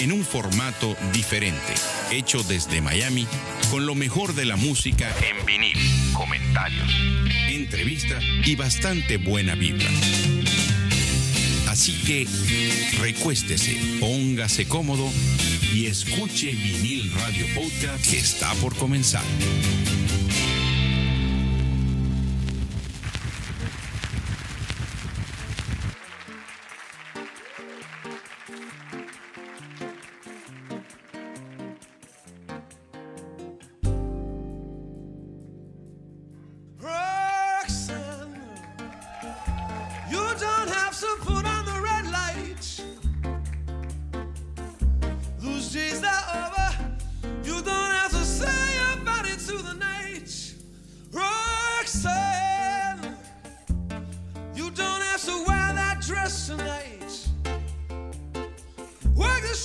en un formato diferente, hecho desde Miami con lo mejor de la música en vinil, comentarios, entrevistas y bastante buena vibra. Así que recuéstese, póngase cómodo y escuche Vinil Radio Podcast que está por comenzar.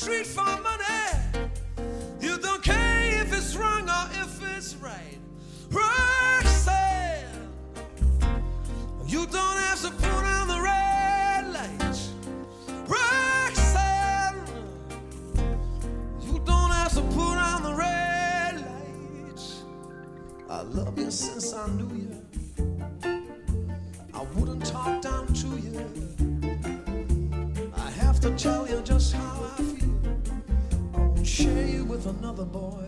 Street for money. You don't care if it's wrong or if it's right. Roxanne, you don't have to put on the red lights. Roxanne, you don't have to put on the red lights. I love you since I knew you. Another boy.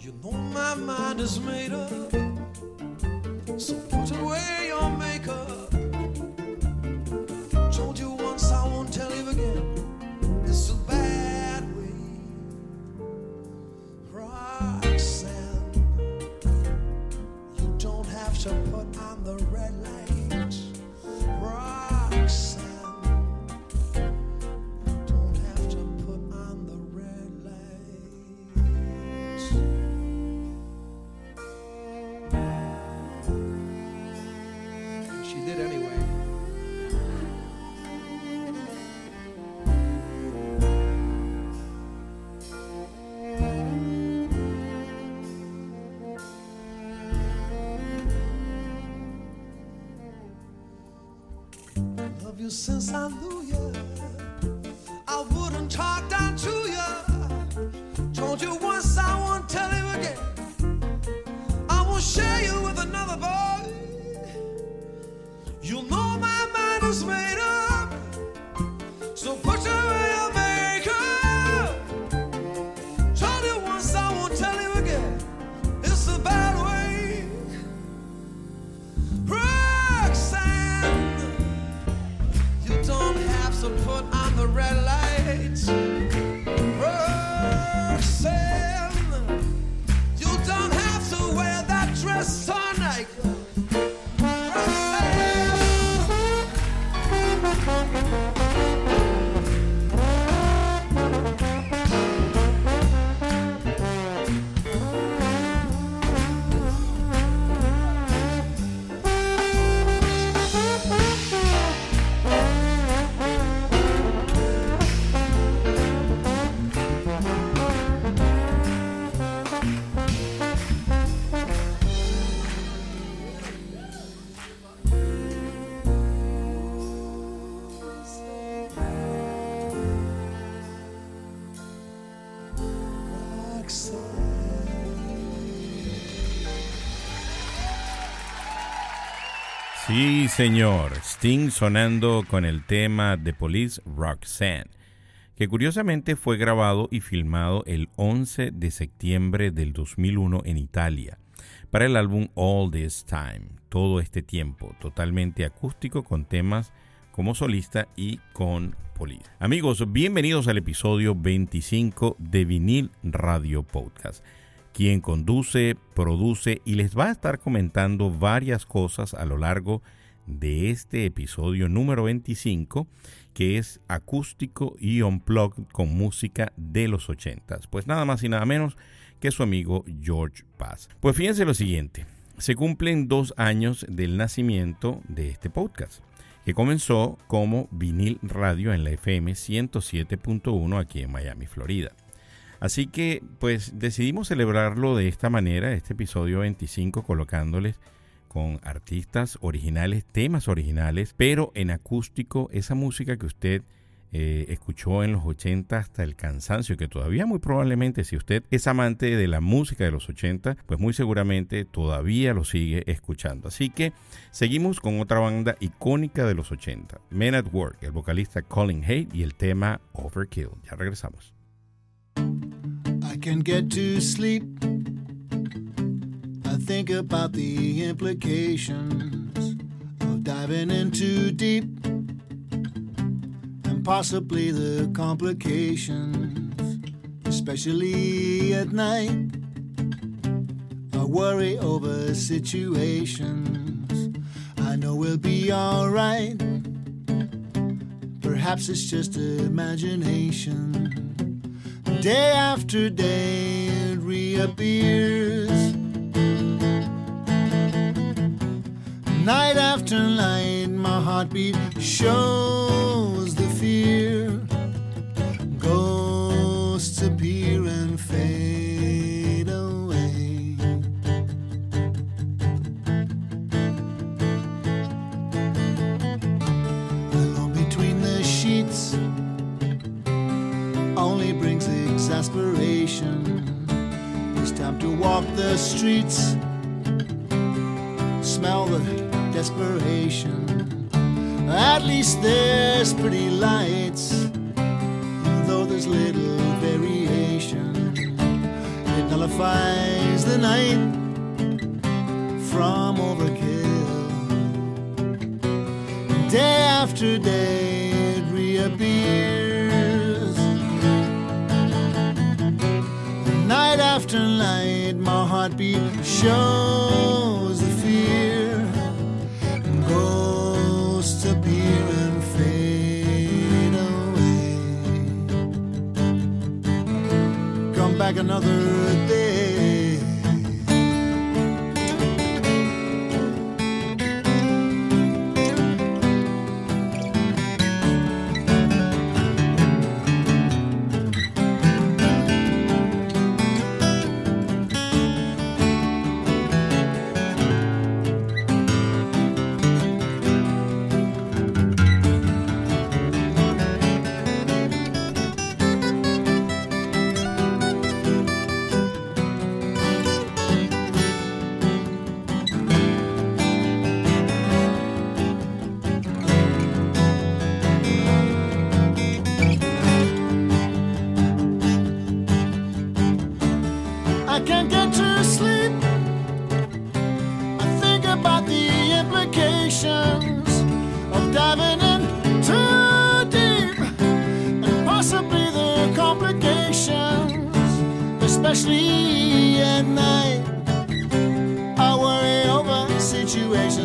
You know my mind is made up. You since I knew you. Sí, señor. Sting sonando con el tema de Police Roxanne, que curiosamente fue grabado y filmado el 11 de septiembre del 2001 en Italia para el álbum All This Time, todo este tiempo, totalmente acústico con temas como solista y con Police. Amigos, bienvenidos al episodio 25 de Vinil Radio Podcast quien conduce, produce y les va a estar comentando varias cosas a lo largo de este episodio número 25 que es acústico y unplugged con música de los 80. Pues nada más y nada menos que su amigo George Paz. Pues fíjense lo siguiente, se cumplen dos años del nacimiento de este podcast que comenzó como vinil radio en la FM 107.1 aquí en Miami, Florida. Así que pues decidimos celebrarlo de esta manera, este episodio 25, colocándoles con artistas originales, temas originales, pero en acústico, esa música que usted eh, escuchó en los 80 hasta el cansancio, que todavía muy probablemente si usted es amante de la música de los 80, pues muy seguramente todavía lo sigue escuchando. Así que seguimos con otra banda icónica de los 80, Men at Work, el vocalista Colin Hay y el tema Overkill. Ya regresamos. Can get to sleep. I think about the implications of diving in too deep. And possibly the complications, especially at night. I worry over situations. I know we'll be alright. Perhaps it's just imagination. Day after day it reappears. Night after night, my heartbeat shows the fear. To walk the streets, smell the desperation. At least there's pretty lights, though there's little variation. It nullifies the night from overkill. Day after day it reappears. Night after night, heartbeat shows the fear. Ghosts appear and fade away. Come back another day.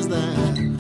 That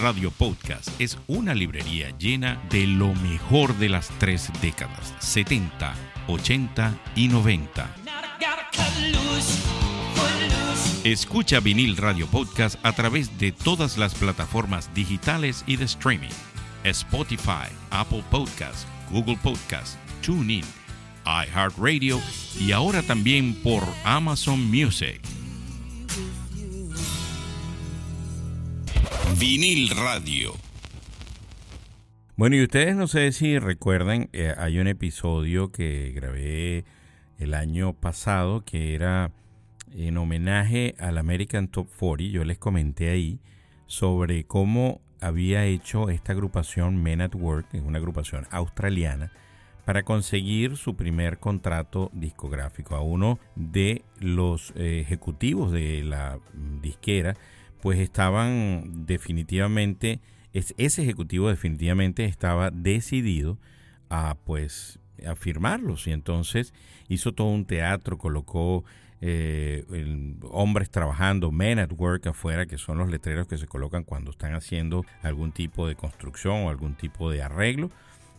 Radio Podcast es una librería llena de lo mejor de las tres décadas, 70, 80 y 90. Escucha Vinil Radio Podcast a través de todas las plataformas digitales y de streaming. Spotify, Apple Podcast, Google Podcast, TuneIn, iHeartRadio y ahora también por Amazon Music. Vinil Radio. Bueno, y ustedes no sé si recuerdan, eh, hay un episodio que grabé el año pasado que era en homenaje al American Top 40. Yo les comenté ahí sobre cómo había hecho esta agrupación Men at Work, es una agrupación australiana, para conseguir su primer contrato discográfico. A uno de los eh, ejecutivos de la disquera, pues estaban definitivamente, ese ejecutivo definitivamente estaba decidido a pues a firmarlos y entonces hizo todo un teatro, colocó eh, hombres trabajando, men at work afuera, que son los letreros que se colocan cuando están haciendo algún tipo de construcción o algún tipo de arreglo.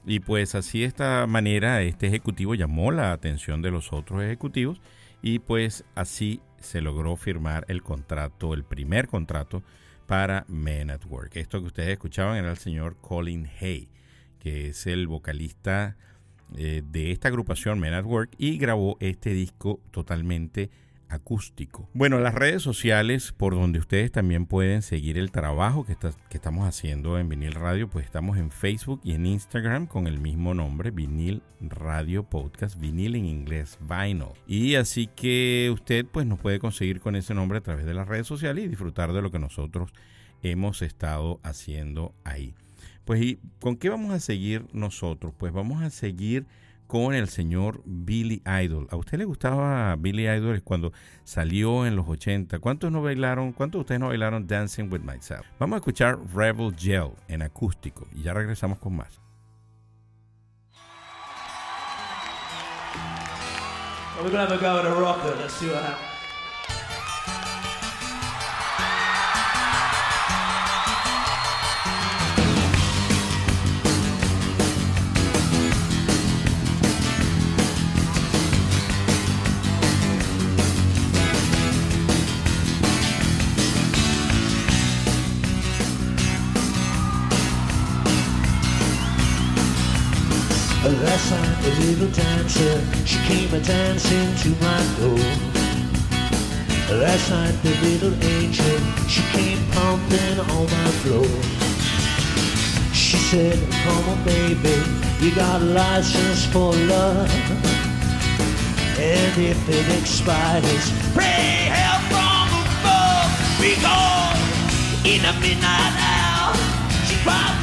Y pues así de esta manera este ejecutivo llamó la atención de los otros ejecutivos y pues así se logró firmar el contrato, el primer contrato para Men at Work. Esto que ustedes escuchaban era el señor Colin Hay, que es el vocalista eh, de esta agrupación Men at Work y grabó este disco totalmente acústico. Bueno, las redes sociales por donde ustedes también pueden seguir el trabajo que, estamos haciendo en Vinil Radio, pues estamos en Facebook y en Instagram con el mismo nombre, Vinil Radio Podcast, vinil en inglés, vinyl. Y así que usted pues nos puede conseguir con ese nombre a través de las redes sociales y disfrutar de lo que nosotros hemos estado haciendo ahí. Pues ¿y con qué vamos a seguir nosotros? Pues vamos a seguir con el señor Billy Idol. ¿A usted le gustaba Billy Idol cuando salió en los 80? ¿Cuántos no bailaron? ¿Cuántos de ustedes no bailaron Dancing with Myself? Vamos a escuchar Rebel Gel en acústico y ya regresamos con más. Last night the little dancer, she came a dancing to my door. Last night the little angel, she came pumping on my floor. She said, come on baby, you got a license for love. And if it expires, pray help from above. Because in a midnight hour, she cried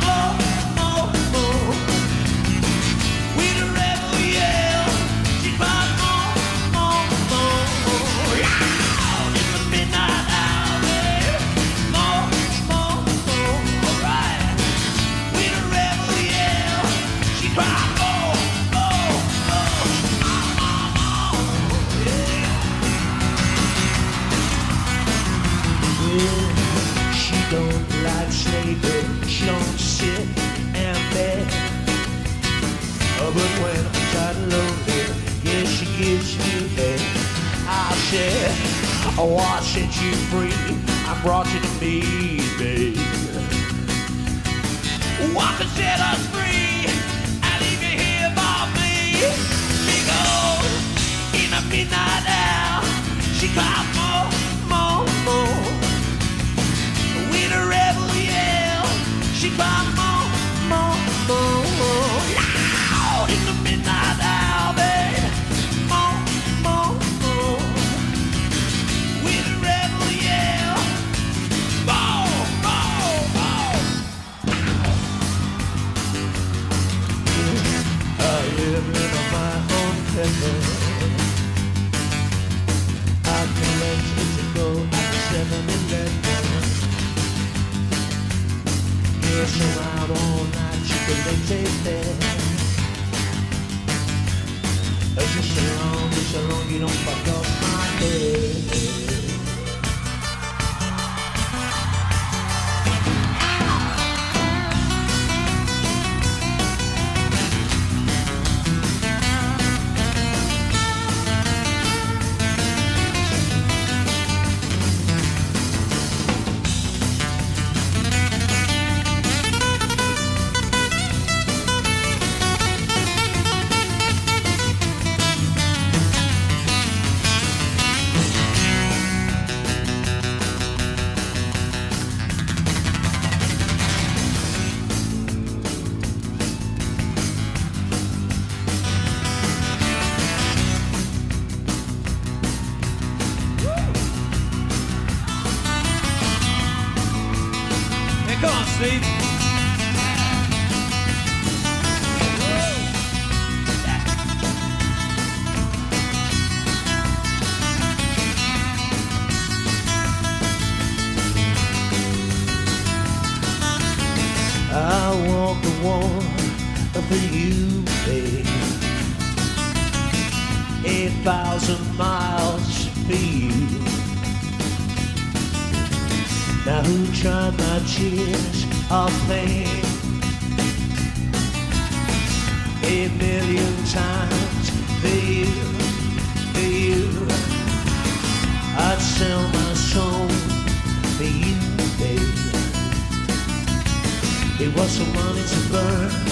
also wanted to burn.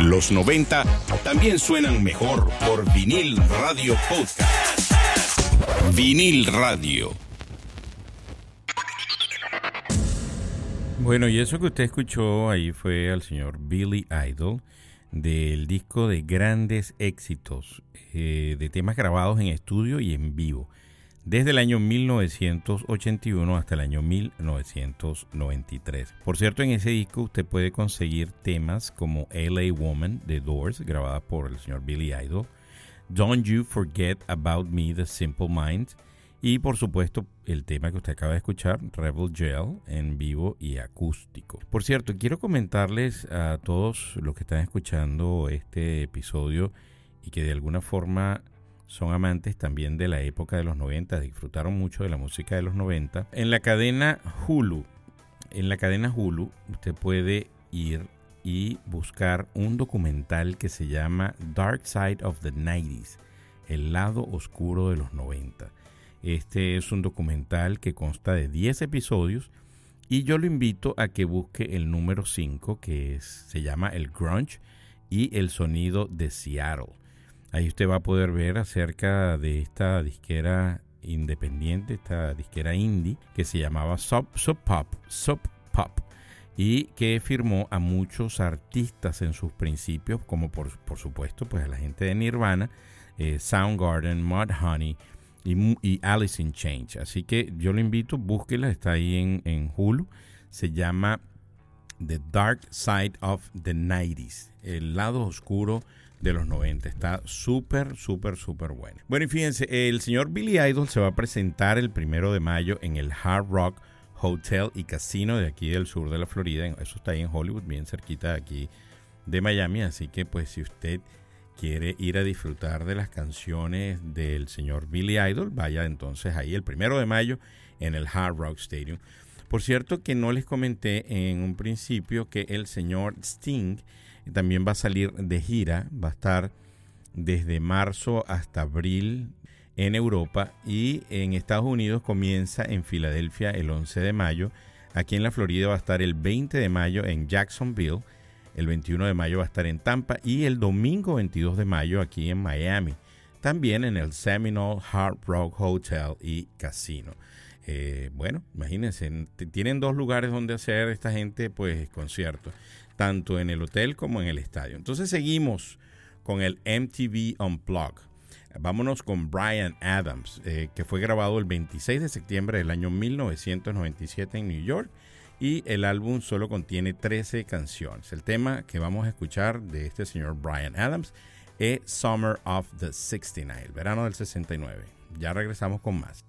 Los 90 también suenan mejor por vinil radio podcast. Vinil radio. Bueno, y eso que usted escuchó ahí fue al señor Billy Idol del disco de grandes éxitos, eh, de temas grabados en estudio y en vivo, desde el año 1981 hasta el año 1993. Por cierto, en ese disco usted puede conseguir temas como LA Woman de Doors, grabada por el señor Billy Idol, Don't You Forget About Me, The Simple Minds, y por supuesto, el tema que usted acaba de escuchar, Rebel Gel, en vivo y acústico. Por cierto, quiero comentarles a todos los que están escuchando este episodio y que de alguna forma son amantes también de la época de los 90, disfrutaron mucho de la música de los 90. En la cadena Hulu, en la cadena Hulu, usted puede ir y buscar un documental que se llama Dark Side of the 90s, el lado oscuro de los 90. Este es un documental que consta de 10 episodios y yo lo invito a que busque el número 5 que se llama El Grunge y el sonido de Seattle. Ahí usted va a poder ver acerca de esta disquera independiente, esta disquera indie que se llamaba Sub, Sub Pop, Sub Pop y que firmó a muchos artistas en sus principios, como por, por supuesto pues a la gente de Nirvana, eh, Soundgarden, Mudhoney, y, y Alice in Change. Así que yo lo invito, búsquela, está ahí en, en Hulu. Se llama The Dark Side of the 90s, el lado oscuro de los 90. Está súper, súper, súper bueno. Bueno, y fíjense, el señor Billy Idol se va a presentar el primero de mayo en el Hard Rock Hotel y Casino de aquí del sur de la Florida. Eso está ahí en Hollywood, bien cerquita de aquí de Miami. Así que, pues, si usted quiere ir a disfrutar de las canciones del señor Billy Idol, vaya entonces ahí el primero de mayo en el Hard Rock Stadium. Por cierto que no les comenté en un principio que el señor Sting también va a salir de gira, va a estar desde marzo hasta abril en Europa y en Estados Unidos comienza en Filadelfia el 11 de mayo, aquí en la Florida va a estar el 20 de mayo en Jacksonville, el 21 de mayo va a estar en Tampa y el domingo 22 de mayo aquí en Miami. También en el Seminole Hard Rock Hotel y Casino. Eh, bueno, imagínense, tienen dos lugares donde hacer esta gente pues conciertos, tanto en el hotel como en el estadio. Entonces seguimos con el MTV Unplugged. Vámonos con Brian Adams, eh, que fue grabado el 26 de septiembre del año 1997 en New York y el álbum solo contiene 13 canciones. El tema que vamos a escuchar de este señor Brian Adams es Summer of the 69, el verano del 69. Ya regresamos con más.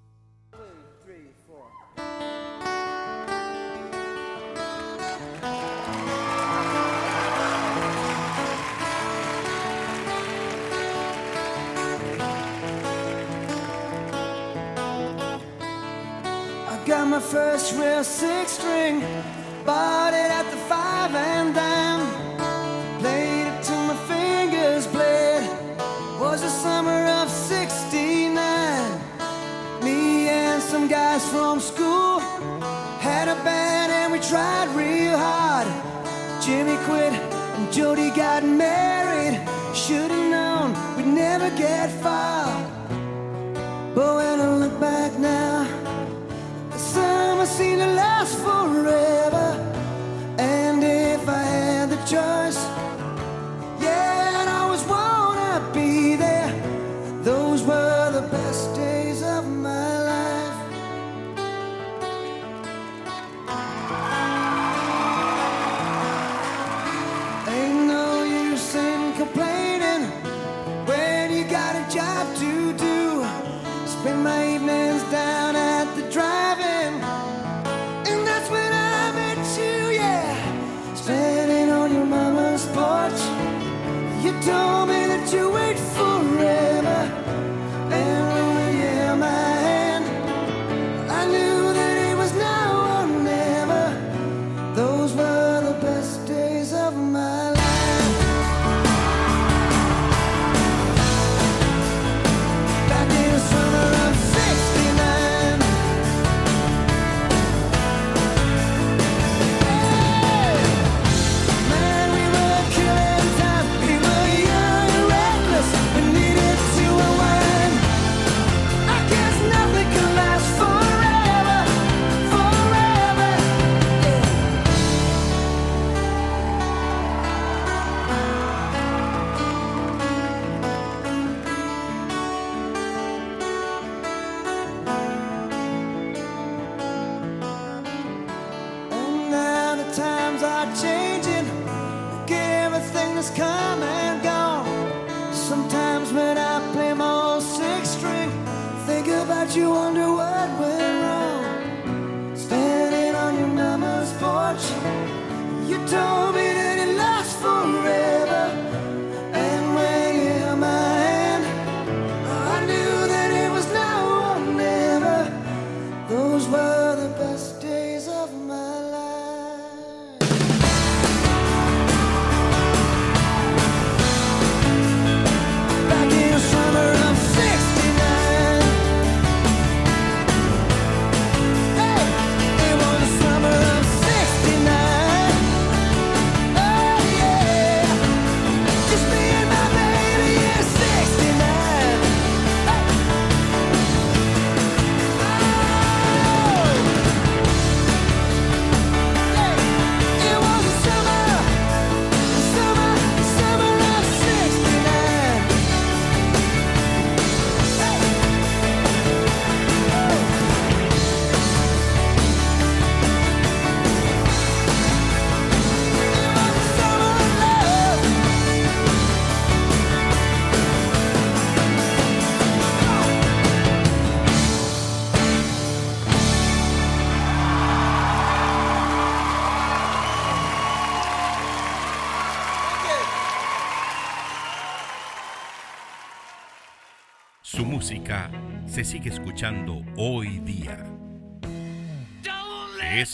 First real six string, bought it at the five and dime. Played it till my fingers bled. Was the summer of '69. Me and some guys from school had a band and we tried real hard. Jimmy quit and Jody got married. Should've known we'd never get far. But when I look back now. Seemed to last forever. And if I had the choice, yeah, I'd always wanna be there. Those were the best days of my life. Ain't no use in complaining when you got a job to do. Spend my you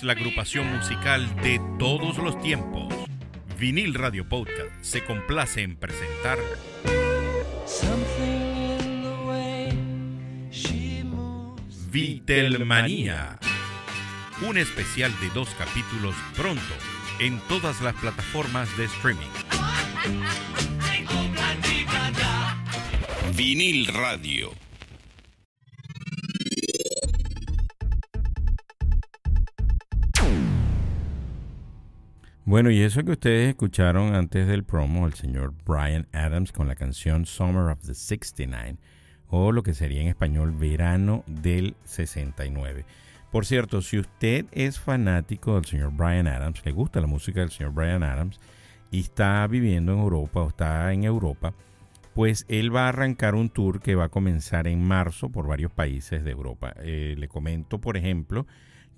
la agrupación musical de todos los tiempos. Vinil Radio Podcast se complace en presentar. Vitelmanía. Un especial de dos capítulos pronto en todas las plataformas de streaming. Vinil Radio. Bueno, y eso que ustedes escucharon antes del promo, el señor Brian Adams con la canción Summer of the 69, o lo que sería en español Verano del 69. Por cierto, si usted es fanático del señor Brian Adams, le gusta la música del señor Brian Adams y está viviendo en Europa o está en Europa, pues él va a arrancar un tour que va a comenzar en marzo por varios países de Europa. Eh, le comento, por ejemplo,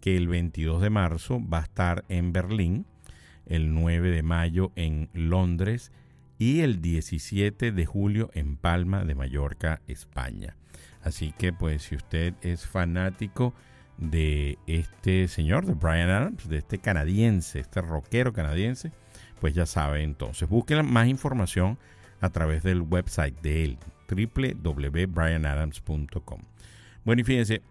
que el 22 de marzo va a estar en Berlín, el 9 de mayo en Londres y el 17 de julio en Palma de Mallorca, España. Así que pues si usted es fanático de este señor, de Brian Adams, de este canadiense, este rockero canadiense, pues ya sabe entonces. Busquen más información a través del website de él, www.brianadams.com. Bueno, y fíjense,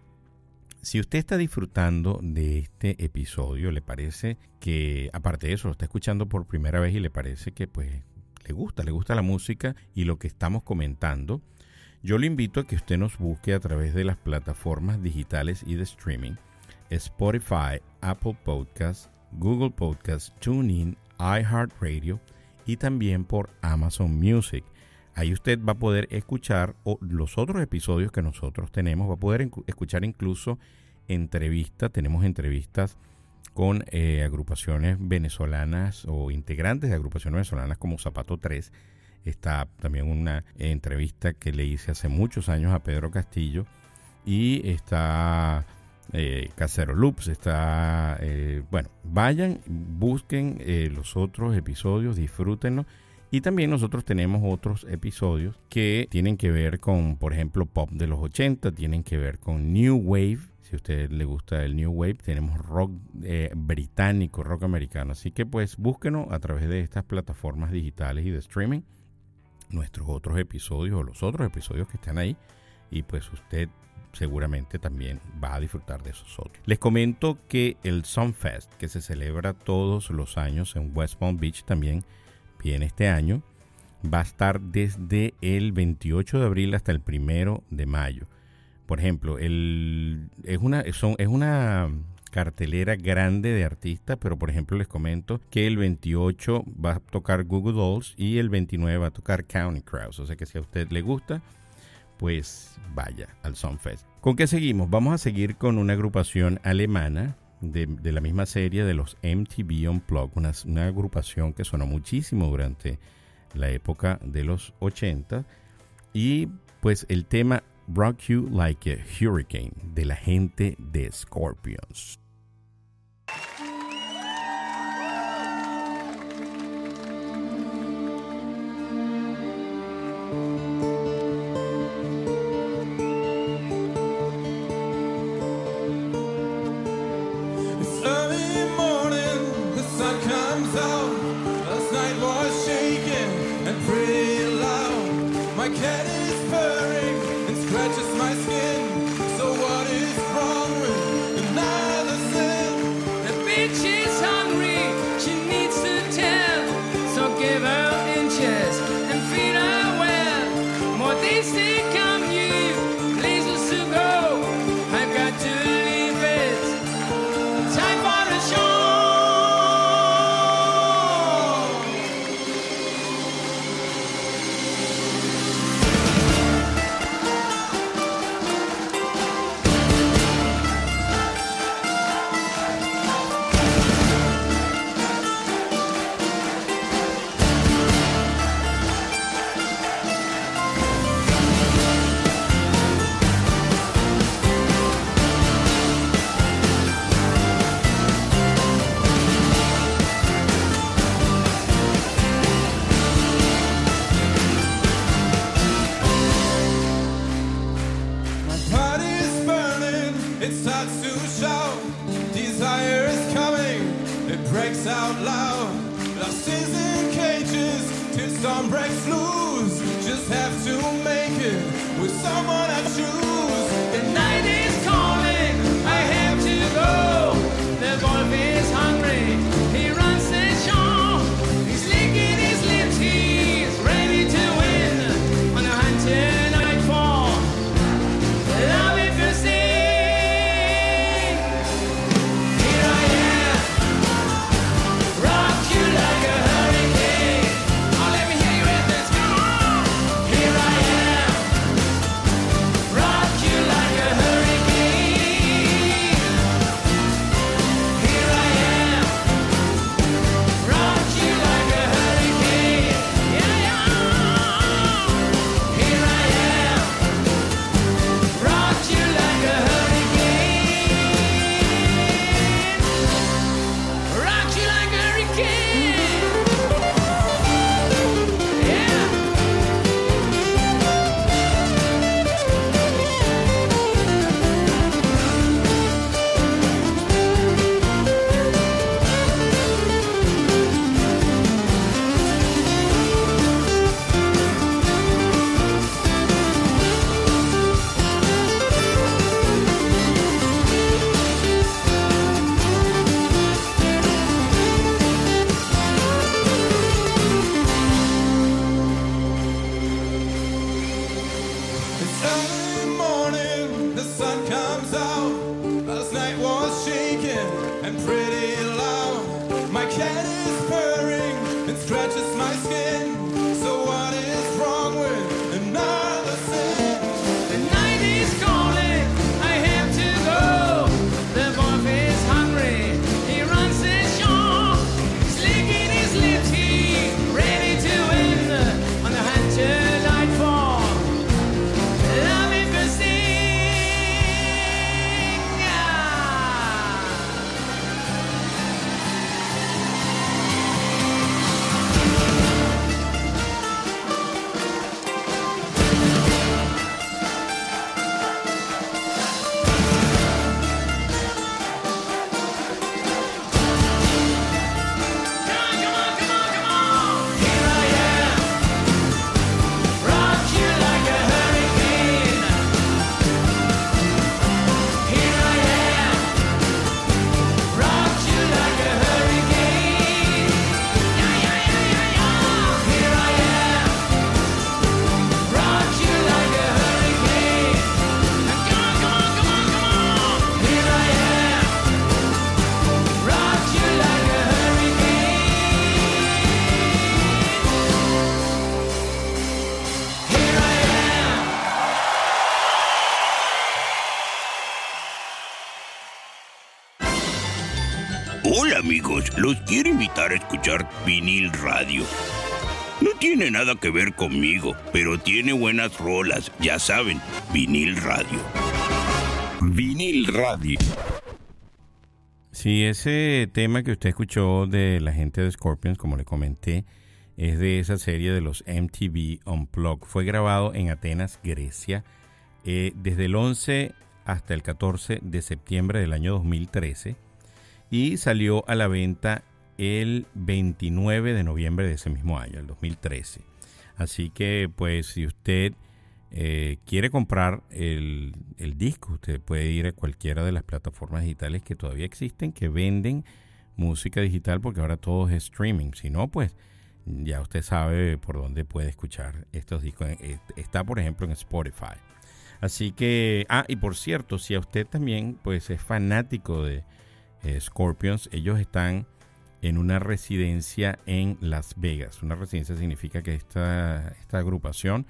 si usted está disfrutando de este episodio, le parece que, aparte de eso, lo está escuchando por primera vez y le parece que pues le gusta, le gusta la música y lo que estamos comentando, yo le invito a que usted nos busque a través de las plataformas digitales y de streaming, Spotify, Apple Podcasts, Google Podcasts, TuneIn, iHeartRadio y también por Amazon Music. Ahí usted va a poder escuchar los otros episodios que nosotros tenemos, va a poder escuchar incluso entrevistas, tenemos entrevistas con eh, agrupaciones venezolanas o integrantes de agrupaciones venezolanas como Zapato 3. Está también una entrevista que le hice hace muchos años a Pedro Castillo y está eh, Casero Loops, está, eh, bueno, vayan, busquen los otros episodios, disfrútenlos y también nosotros tenemos otros episodios que tienen que ver con, por ejemplo, pop de los 80, tienen que ver con New Wave. Si a usted le gusta el New Wave, tenemos rock eh, británico, rock americano. Así que pues búsquenos a través de estas plataformas digitales y de streaming nuestros otros episodios o los otros episodios que están ahí. Y pues usted seguramente también va a disfrutar de esos otros. Les comento que el Sunfest, que se celebra todos los años en West Palm Beach, también en este año, va a estar desde el 28 de abril hasta el 1 de mayo. Por ejemplo, es, una, es una cartelera grande de artistas, pero por ejemplo les comento que el 28 va a tocar Google Dolls y el 29 va a tocar County Crows. O sea que si a usted le gusta, pues vaya al Sunfest. ¿Con qué seguimos? Vamos a seguir con una agrupación alemana de, la misma serie de los MTV Unplugged, una, una agrupación que sonó muchísimo durante la época de los 80 y pues el tema Rock You Like a Hurricane de la gente de Scorpions. Vinil radio. No tiene nada que ver conmigo, pero tiene buenas rolas, ya saben, vinil radio. Vinil radio. Sí, ese tema que usted escuchó de la gente de Scorpions, como le comenté, es de esa serie de los MTV Unplugged. Fue grabado en Atenas, Grecia, eh, desde el 11 hasta el 14 de septiembre del año 2013 y salió a la venta el 29 de noviembre de ese mismo año, el 2013. Así que, pues, si usted eh, quiere comprar el, el disco, usted puede ir a cualquiera de las plataformas digitales que todavía existen, que venden música digital, porque ahora todo es streaming. Si no, pues ya usted sabe por dónde puede escuchar estos discos. Eh, Está, por ejemplo, en Spotify. Así que, ah, y por cierto, si a usted también, pues, es fanático de eh, Scorpions, ellos están en una residencia en Las Vegas. Una residencia significa que esta, esta agrupación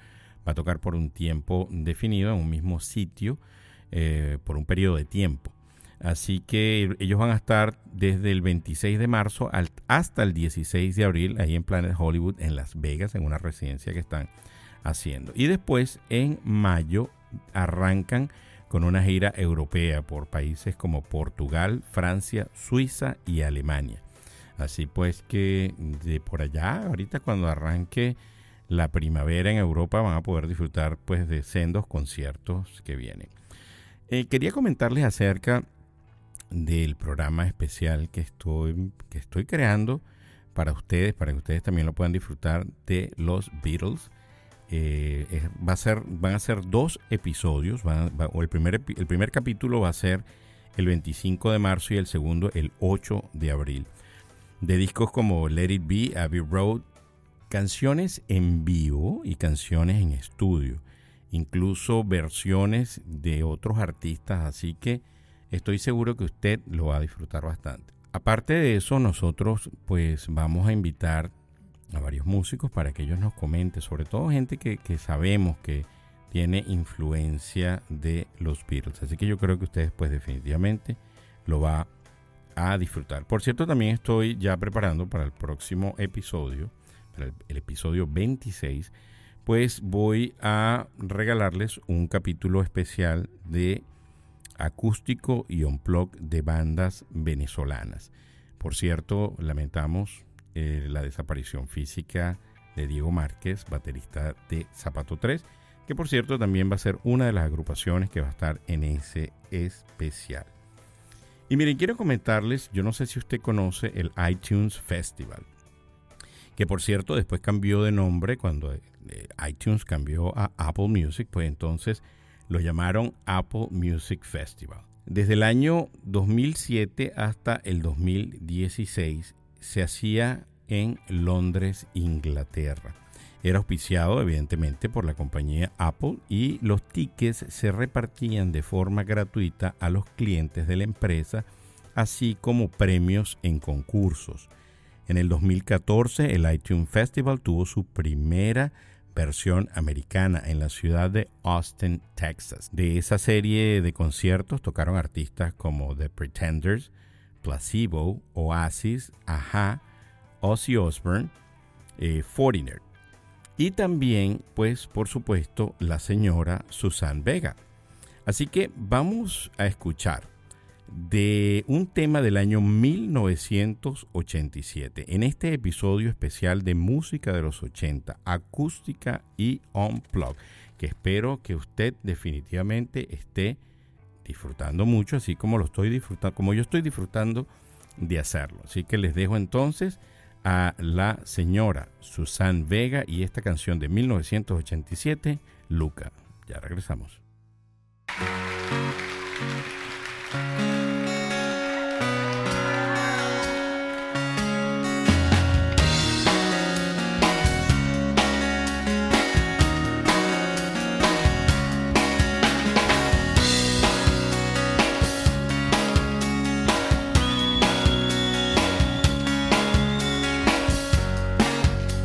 va a tocar por un tiempo definido en un mismo sitio eh, por un periodo de tiempo. Así que ellos van a estar desde el 26 de marzo hasta el 16 de abril ahí en Planet Hollywood en Las Vegas, en una residencia que están haciendo. Y después en mayo arrancan con una gira europea por países como Portugal, Francia, Suiza y Alemania. Así pues que de por allá, ahorita cuando arranque la primavera en Europa van a poder disfrutar pues de sendos conciertos que vienen. Eh, quería comentarles acerca del programa especial que estoy, que estoy creando para ustedes, para que ustedes también lo puedan disfrutar de los Beatles. Eh, va a ser, van a ser dos episodios, el primer, el primer capítulo va a ser el 25 de marzo y el segundo el 8 de abril. De discos como Let It Be, Abbey Road, canciones en vivo y canciones en estudio, incluso versiones de otros artistas, así que estoy seguro que usted lo va a disfrutar bastante. Aparte de eso, nosotros pues vamos a invitar a varios músicos para que ellos nos comenten, sobre todo gente que, que sabemos que tiene influencia de los Beatles. Así que yo creo que ustedes pues definitivamente lo va a disfrutar. Por cierto, también estoy ya preparando para el próximo episodio, para el, episodio 26, pues voy a regalarles un capítulo especial de acústico y unplug de bandas venezolanas. Por cierto, lamentamos eh, la desaparición física de Diego Márquez, baterista de Zapato 3, que por cierto también va a ser una de las agrupaciones que va a estar en ese especial. Y miren, quiero comentarles, yo no sé si usted conoce el iTunes Festival, que por cierto después cambió de nombre cuando eh, iTunes cambió a Apple Music, pues entonces lo llamaron Apple Music Festival. Desde el año 2007 hasta el 2016 se hacía en Londres, Inglaterra. Era auspiciado evidentemente por la compañía Apple y los tickets se repartían de forma gratuita a los clientes de la empresa, así como premios en concursos. En el 2014 el iTunes Festival tuvo su primera versión americana en la ciudad de Austin, Texas. De esa serie de conciertos tocaron artistas como The Pretenders, Placebo, Oasis, Aja, Ozzy Osbourne, eh, Foreigner. Y también, pues, por supuesto, la señora Susan Vega. Así que vamos a escuchar de un tema del año 1987, en este episodio especial de música de los 80, acústica y on-plug, que espero que usted definitivamente esté disfrutando mucho, así como lo estoy disfrutando, como yo estoy disfrutando de hacerlo. Así que les dejo entonces a la señora Susan Vega y esta canción de 1987, Luca. Ya regresamos.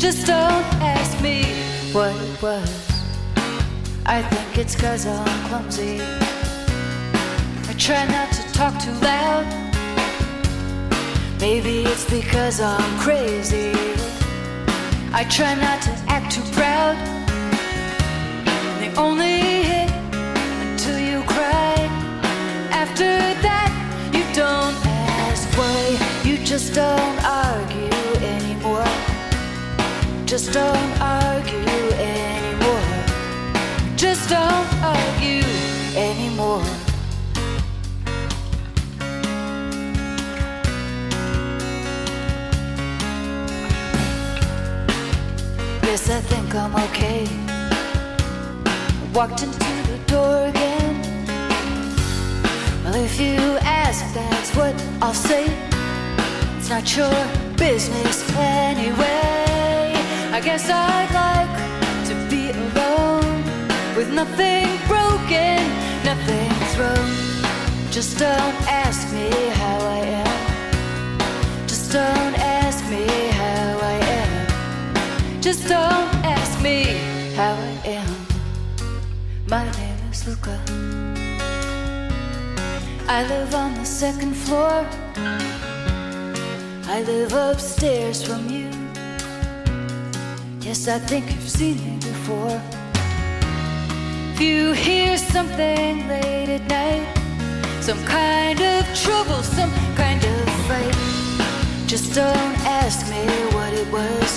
Just don't ask me what it was. I think it's cause I'm clumsy. I try not to talk too loud. Maybe it's because I'm crazy. I try not to act too proud. They only hit until you cry. After that, you don't ask why. You just don't argue. Just don't argue anymore. Just don't argue anymore. Yes, I think I'm okay. Walked into the door again. Well, if you ask, that's what I'll say. It's not your business anyway. I guess I'd like to be alone with nothing broken, nothing thrown. Just don't ask me how I am. Just don't ask me how I am. Just don't ask me how I am. My name is Luca. I live on the second floor. I live upstairs from you. Yes, I think you've seen me before. If you hear something late at night, some kind of trouble, some kind of fight, just don't ask me what it was.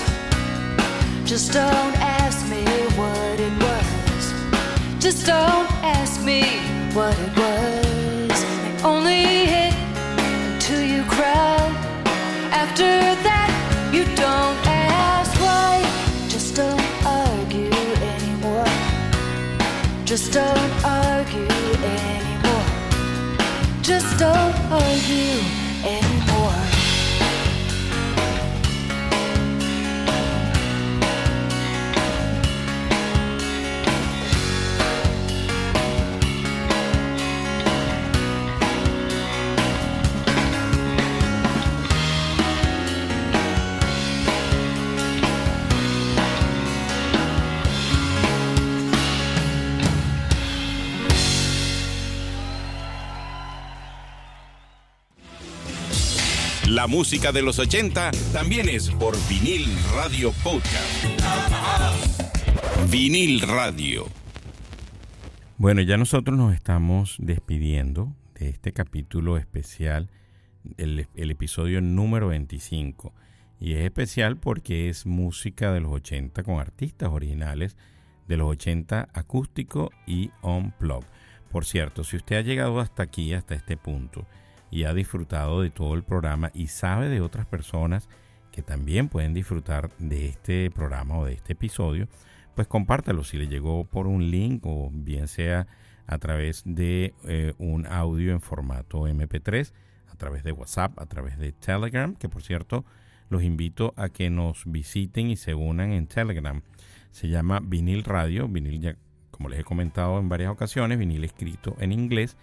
Just don't ask me what it was. Just don't ask me what it was. Only hit until you cry. Just don't argue anymore. Just don't argue La música de los 80 también es por vinil radio podcast. Vinil radio. Bueno, ya nosotros nos estamos despidiendo de este capítulo especial, el, el episodio número 25. Y es especial porque es música de los 80 con artistas originales de los 80 acústico y on plug. Por cierto, si usted ha llegado hasta aquí, hasta este punto, y ha disfrutado de todo el programa y sabe de otras personas que también pueden disfrutar de este programa o de este episodio, pues compártalo si le llegó por un link o bien sea a través de eh, un audio en formato MP3, a través de WhatsApp, a través de Telegram, que por cierto los invito a que nos visiten y se unan en Telegram. Se llama Vinil Radio, vinil ya como les he comentado en varias ocasiones, vinil escrito en inglés.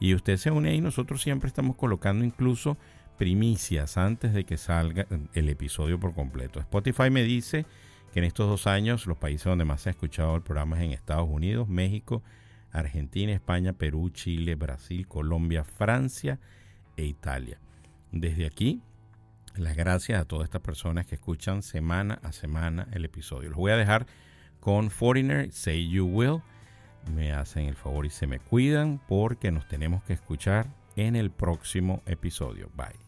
Y usted se une ahí, nosotros siempre estamos colocando incluso primicias antes de que salga el episodio por completo. Spotify me dice que en estos dos años los países donde más se ha escuchado el programa es en Estados Unidos, México, Argentina, España, Perú, Chile, Brasil, Colombia, Francia e Italia. Desde aquí, las gracias a todas estas personas que escuchan semana a semana el episodio. Los voy a dejar con Foreigner, Say You Will. Me hacen el favor y se me cuidan porque nos tenemos que escuchar en el próximo episodio. Bye.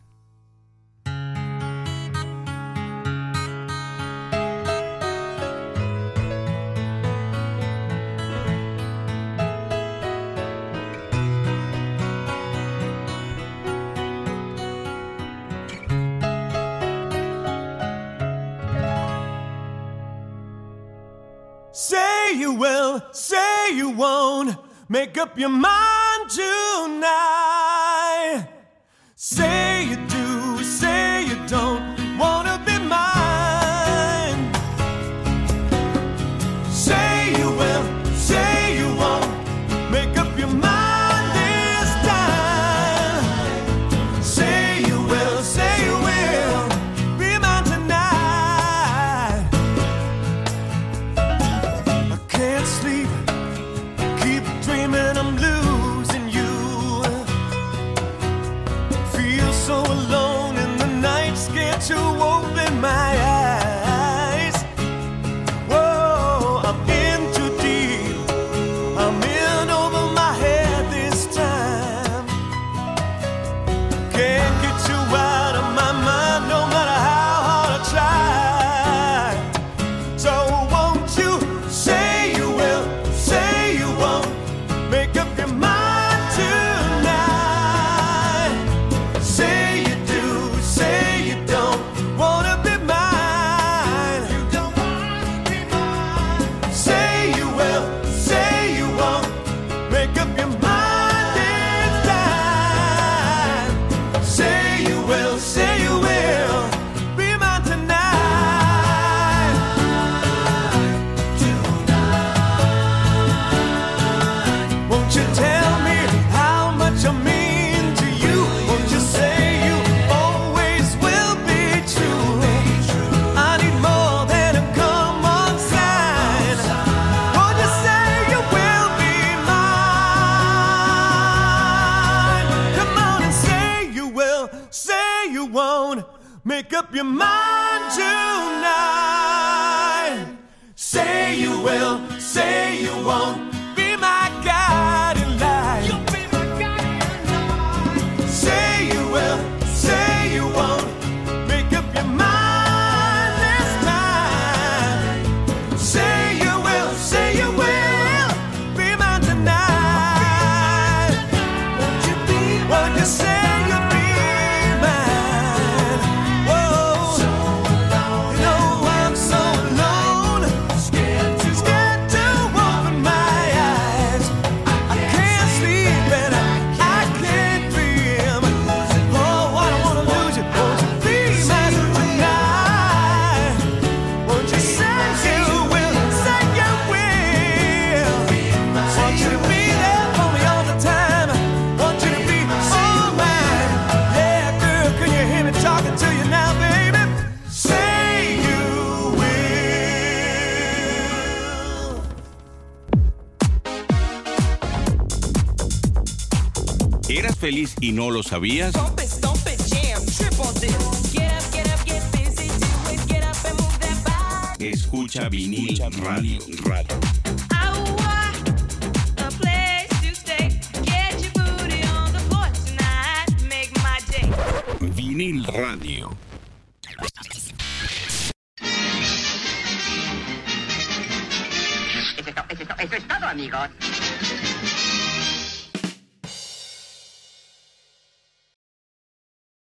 Make up your mind tonight. You might up and move that body. Escucha vinil radio. radio.